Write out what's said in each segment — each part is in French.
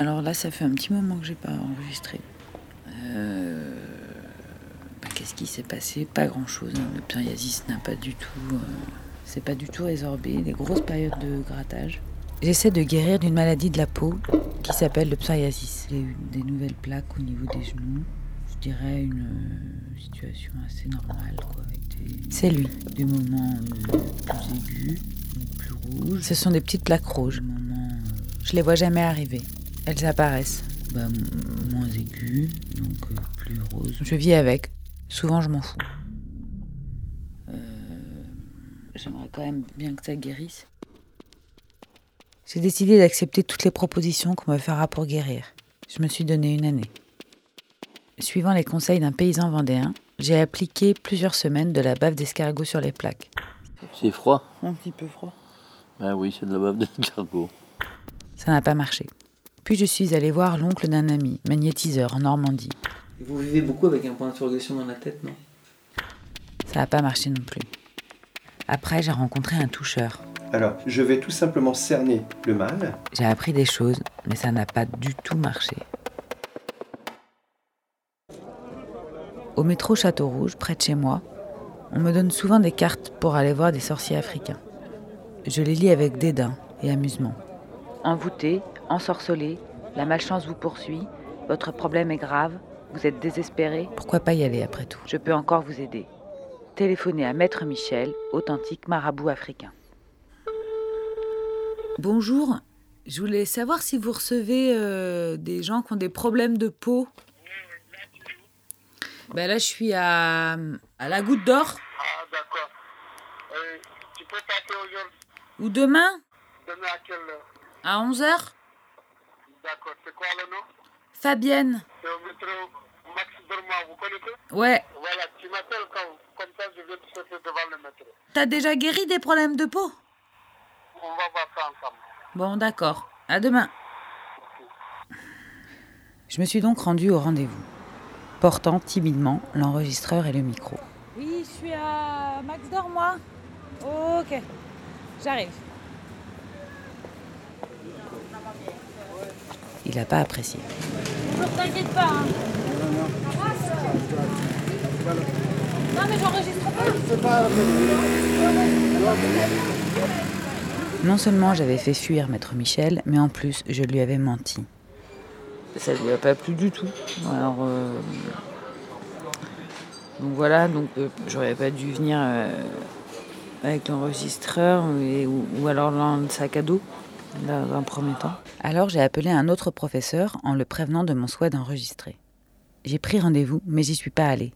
Alors là, ça fait un petit moment que j'ai pas enregistré. Euh, bah, Qu'est-ce qui s'est passé? Pas grand-chose. hein. Le psoriasis n'a pas du tout, euh, c'est pas du tout résorbé. Des grosses périodes de grattage. J'essaie de guérir d'une maladie de la peau qui s'appelle le psoriasis. J'ai eu des nouvelles plaques au niveau des genoux. Je dirais une euh, situation assez normale. quoi, avec des- C'est lui. Des moments euh, plus aigus, plus rouges. Ce sont des petites plaques rouges. Des moments, je les vois jamais arriver. Elles apparaissent. Bah, moins aiguës, donc euh, plus roses. Je vis avec. Souvent, je m'en fous. Euh, J'aimerais quand même bien que ça guérisse. J'ai décidé d'accepter toutes les propositions qu'on me fera pour guérir. Je me suis donné une année. Suivant les conseils d'un paysan vendéen, j'ai appliqué plusieurs semaines de la bave d'escargot sur les plaques. C'est froid Un petit peu froid. Ah oui, c'est de la bave d'escargot. Ça n'a pas marché. Puis je suis allée voir l'oncle d'un ami, magnétiseur en Normandie. Vous vivez beaucoup avec un point d'interrogation dans la tête, non? Ça n'a pas marché non plus. Après, j'ai rencontré un toucheur. Alors, je vais tout simplement cerner le mal. J'ai appris des choses, mais ça n'a pas du tout marché. Au métro Château Rouge, près de chez moi, on me donne souvent des cartes pour aller voir des sorciers africains. Je les lis avec dédain et amusement. Envoûté, ensorcelé, la malchance vous poursuit, votre problème est grave, vous êtes désespéré. Pourquoi pas y aller après tout? Je peux encore vous aider. Téléphonez à Maître Michel, authentique marabout africain. Bonjour, je voulais savoir si vous recevez euh, des gens qui ont des problèmes de peau. Ben là, je suis à, à la goutte d'or. Ah, d'accord. Euh, tu peux passer aujourd'hui, Ou demain, demain à quelle heure? À 11h. D'accord. C'est quoi le nom? Fabienne. C'est au métro Max Dorma, vous connaissez? Ouais. Voilà, tu m'appelles quand, comme ça je viens te chercher devant le métro. T'as déjà guéri des problèmes de peau? On va voir ça ensemble. Bon, d'accord. À demain. Je me suis donc rendue au rendez-vous, portant timidement l'enregistreur et le micro. Oui, je suis à Max d'Or, moi. Ok, j'arrive. Il n'a pas apprécié. Bonjour, t'inquiète pas. hein. Non, mais j'enregistre pas. Non seulement j'avais fait fuir Maître Michel, mais en plus je lui avais menti. Ça lui a pas plu du tout. Alors, euh, donc voilà, donc euh, j'aurais pas dû venir euh, avec l'enregistreur ou alors dans le sac à dos dans un premier temps. Alors j'ai appelé un autre professeur en le prévenant de mon souhait d'enregistrer. J'ai pris rendez-vous, mais j'y suis pas allée.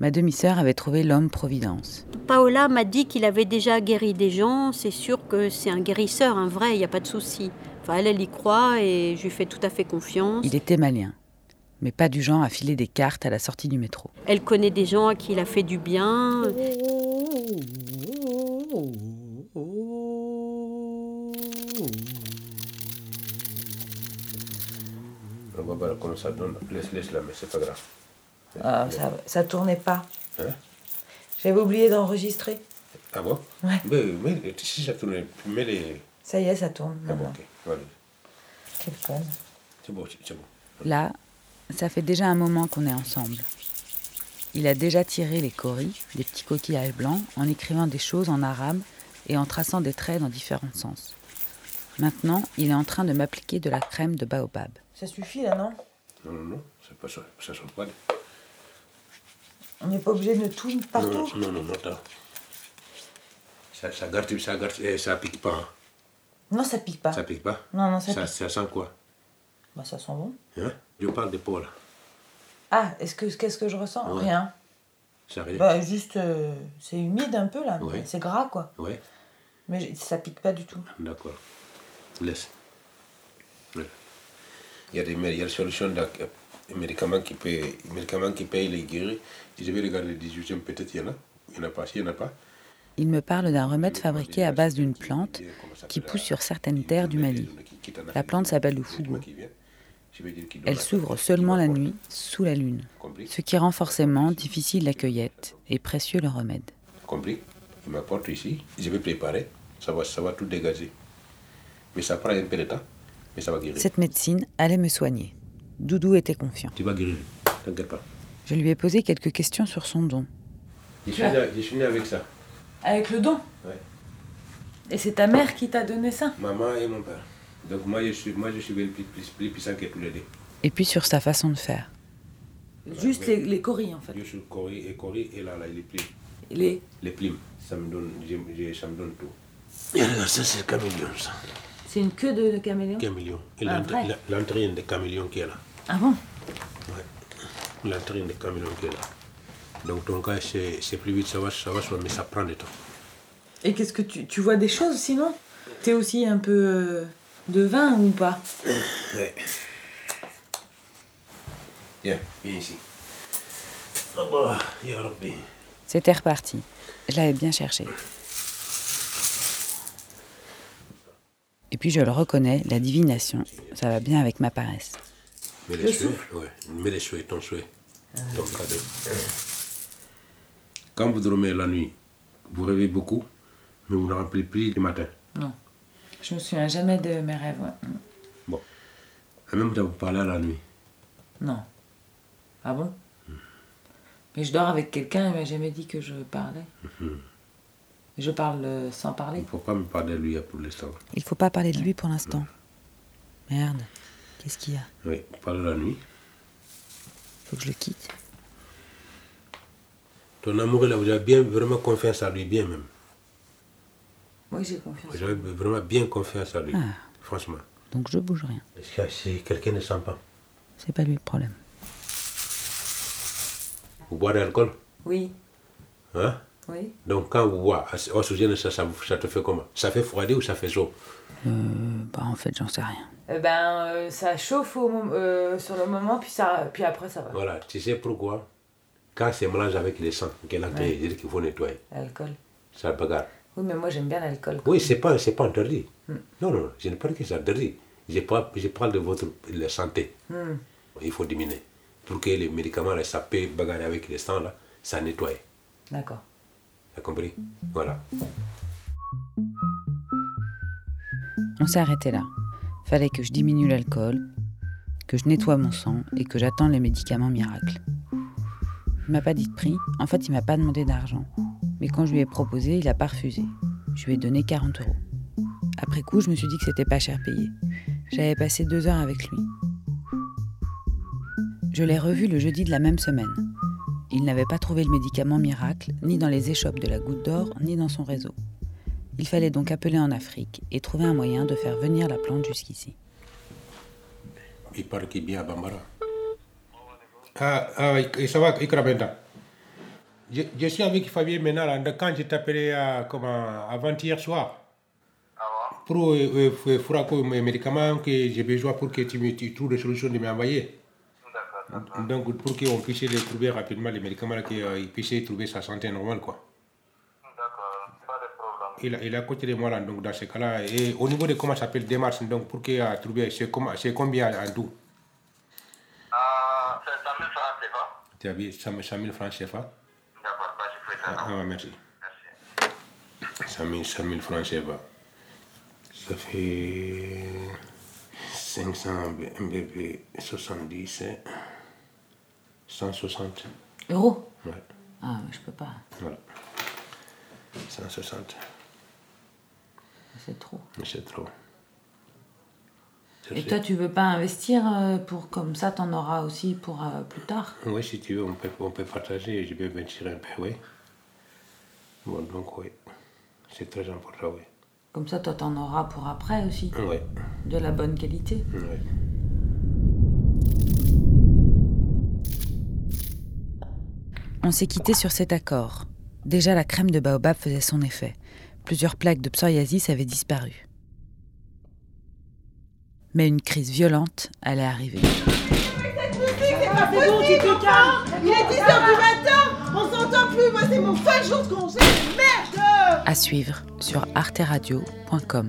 Ma demi-sœur avait trouvé l'homme Providence. Paola m'a dit qu'il avait déjà guéri des gens. C'est sûr que c'est un guérisseur, un vrai, il n'y a pas de souci. Enfin, elle, elle y croit et je lui fais tout à fait confiance. Il était malien, mais pas du genre à filer des cartes à la sortie du métro. Elle connaît des gens à qui il a fait du bien. Voir comment ça donne. Laisse, laisse là, mais c'est pas grave. Ah, ça, ça tournait pas. Hein J'avais oublié d'enregistrer. Ah bon Ouais. Mais, mais si ça tourne, mets les. Ça y est, ça tourne. Ah bon, ok. Voilà. Quelle conne. C'est bon, c'est c'est bon. Là, ça fait déjà un moment qu'on est ensemble. Il a déjà tiré les coris, les petits coquillages blancs, en écrivant des choses en arabe et en traçant des traits dans différents sens. Maintenant, il est en train de m'appliquer de la crème de baobab. Ça suffit là, non? Non, non, non, c'est pas ça. Ça sort pas. On n'est pas obligé de tout Non, non, non, non, attends. Ça, ça garde, ça garde, eh, ça pique pas. hein. Non, ça pique pas. Ça pique pas? Non, non, ça Ça, pique. ça sent quoi? Bah, ça sent bon. hein? Je parle de peau là. Ah, est-ce que qu'est-ce que je ressens? Ouais. Rien. Ça rien Bah, juste, euh, c'est humide un peu là. Ouais. C'est gras quoi. Ouais, Mais j- ça pique pas du tout. d'accord. Laisse. Il y a des, il y a solutions, de, des médicaments qui des médicaments qui payent les guérir. Si je vais regarder le 18e, peut-être il y en a. Il n'y en a pas. S'il n'y en a pas. Il me parle d'un remède fabriqué à base d'une plante qui pousse sur certaines terres du Mali. La plante s'appelle le fougo. Elle s'ouvre seulement la nuit, sous la lune, ce qui rend forcément difficile la cueillette et précieux le remède. Compris Il m'apporte ici, je vais préparer, ça va, ça va tout dégager. Mais ça prend un peu de temps. Mais ça va guérir. Cette médecine allait me soigner. Doudou était confiant. Tu vas guérir, t'inquiète pas. Je lui ai posé quelques questions sur son don. Je suis, né, je suis né avec ça. Avec le don Ouais. Et c'est ta mère qui t'a donné ça Maman et mon père. Donc moi, je suis, moi, je suis plus, plus, plus puissant que tous les deux. Et puis sur sa façon de faire. Juste les, les coris en fait. Je suis Cori et Cori et là, là, les plumes. Les... Les plumes, ça me donne, je- je- ça me donne tout. Et regarde, ça c'est le caméléon, ça. C'est une queue de, de caméléon Caméléon. Et Ah, l'entraîne de caméléon qui est là. Ah bon L'entraîne de caméléon qui est là. Donc ton cas, c'est c'est plus vite, ça va, ça va, mais ça prend du temps. Et qu'est-ce que tu, tu vois des choses sinon? T'es aussi un peu euh, de vin ou pas? Ouais. Viens, viens ici. Allah, ya Rabbi. C'était reparti. Je l'avais bien cherché. Puis je le reconnais, la divination, ça va bien avec ma paresse. Mets les souhaits, ouais. Mets les souhaits, ton souhait. Ton cadeau. Quand vous dormez la nuit, vous rêvez beaucoup, mais vous ne rappelez plus du matin. Non. Je me souviens jamais de mes rêves. ouais. Bon. Et même temps, vous parlez à la nuit. Non. Ah bon? Mais je dors avec quelqu'un, il m'a jamais dit que je parlais. Je parle euh, sans Il parler. ne faut pas me parler de lui pour l'instant. Il faut pas parler de lui pour l'instant. Merde. Qu'est-ce qu'il y a? Oui, parle la nuit. Faut que je le quitte. Ton amour, là, vous avez bien, vraiment confiance à lui, bien même. Oui, j'ai confiance. Vous avez vraiment bien confiance à lui. Ah. Franchement. Donc je bouge rien. Est-ce que si quelqu'un ne sent pas C'est pas lui le problème. Vous boivez de l'alcool? Oui. Hein? Oui. Donc quand vous sujet de ça, ça, ça te fait comment? Ça fait froidir ou ça fait chaud? Euh, bah en fait, j'en sais rien. ben, euh, ça chauffe au euh, sur le moment, puis, ça, puis après ça va. Voilà, tu sais pourquoi? Quand c'est mélange avec le sang, qu'elle a Ouais. qu'il faut nettoyer. L'alcool. Ça bagarre. Oui, mais moi j'aime bien l'alcool. Oui, c'est pas, c'est pas interdit. Hmm. Non, non, je ne parle que c'est interdit. Je parle, je parle de votre la santé. Hmm. Il faut diminuer. Pour que les médicaments, là, ça peut bagarrer avec le sang, là, ça nettoie. D'accord. Tu as compris? Voilà. On s'est arrêté là. Fallait que je diminue l'alcool, que je nettoie mon sang et que j'attende les médicaments miracles. Il m'a pas dit de prix, en fait il m'a pas demandé d'argent. Mais quand je lui ai proposé, il a pas refusé. Je lui ai donné 40 euros. Après coup, je me suis dit que c'était pas cher payé. J'avais passé deux heures avec lui. Je l'ai revu le jeudi de la même semaine. Il n'avait pas trouvé le médicament miracle, ni dans les échoppes de la goutte d'or, ni dans son réseau. Il fallait donc appeler en Afrique et trouver un moyen de faire venir la plante jusqu'ici. Il parle qu'il est bien à Bambara. Ah, ah, et ça va, Ikra Benta je, je suis avec Fabien maintenant, de- quand je t'appelais euh, avant-hier soir. Pour euh, euh, Furaco, mes médicaments que j'ai besoin pour que tu, me, tu trouves des solutions de m'envoyer. Donc, pour qu'on puisse les trouver rapidement, les médicaments, qu'il puisse trouver sa santé normale. Quoi. Il, a- il est à côté de moi, là, donc dans ce cas-là. Et au niveau de comment ça s'appelle démarche, donc pour qu'il a trouvé, c'est combien en tout? Ah, c'est 100 000 francs, pas Tu as vu 100 100 000 francs CFA D'accord, bah, je fais ça. Ah, ah, merci. 100 000, 100 000 francs CFA. Ça fait 500 MBP 70, 160. Euros Ouais, Ah, mais je peux pas. voilà. 160, C'est trop. c'est trop. Et toi, tu veux pas investir euh, pour comme ça, t'en auras aussi pour euh, plus tard? Oui, si tu veux, on peut, on peut partager. Je vais investir un peu, oui. Bon, donc, oui. C'est très important, oui. Comme ça, toi, t'en auras pour après aussi. Oui, De la bonne qualité. oui. On s'est quitté sur cet accord. Déjà, la crème de baobab faisait son effet. Plusieurs plaques de psoriasis avaient disparu. Mais une crise violente allait arriver. C'est bon, tu te calmes Il est 10h du matin On s'entend plus Moi, c'est mon seul jour de congé Merde À suivre sur arteradio.com.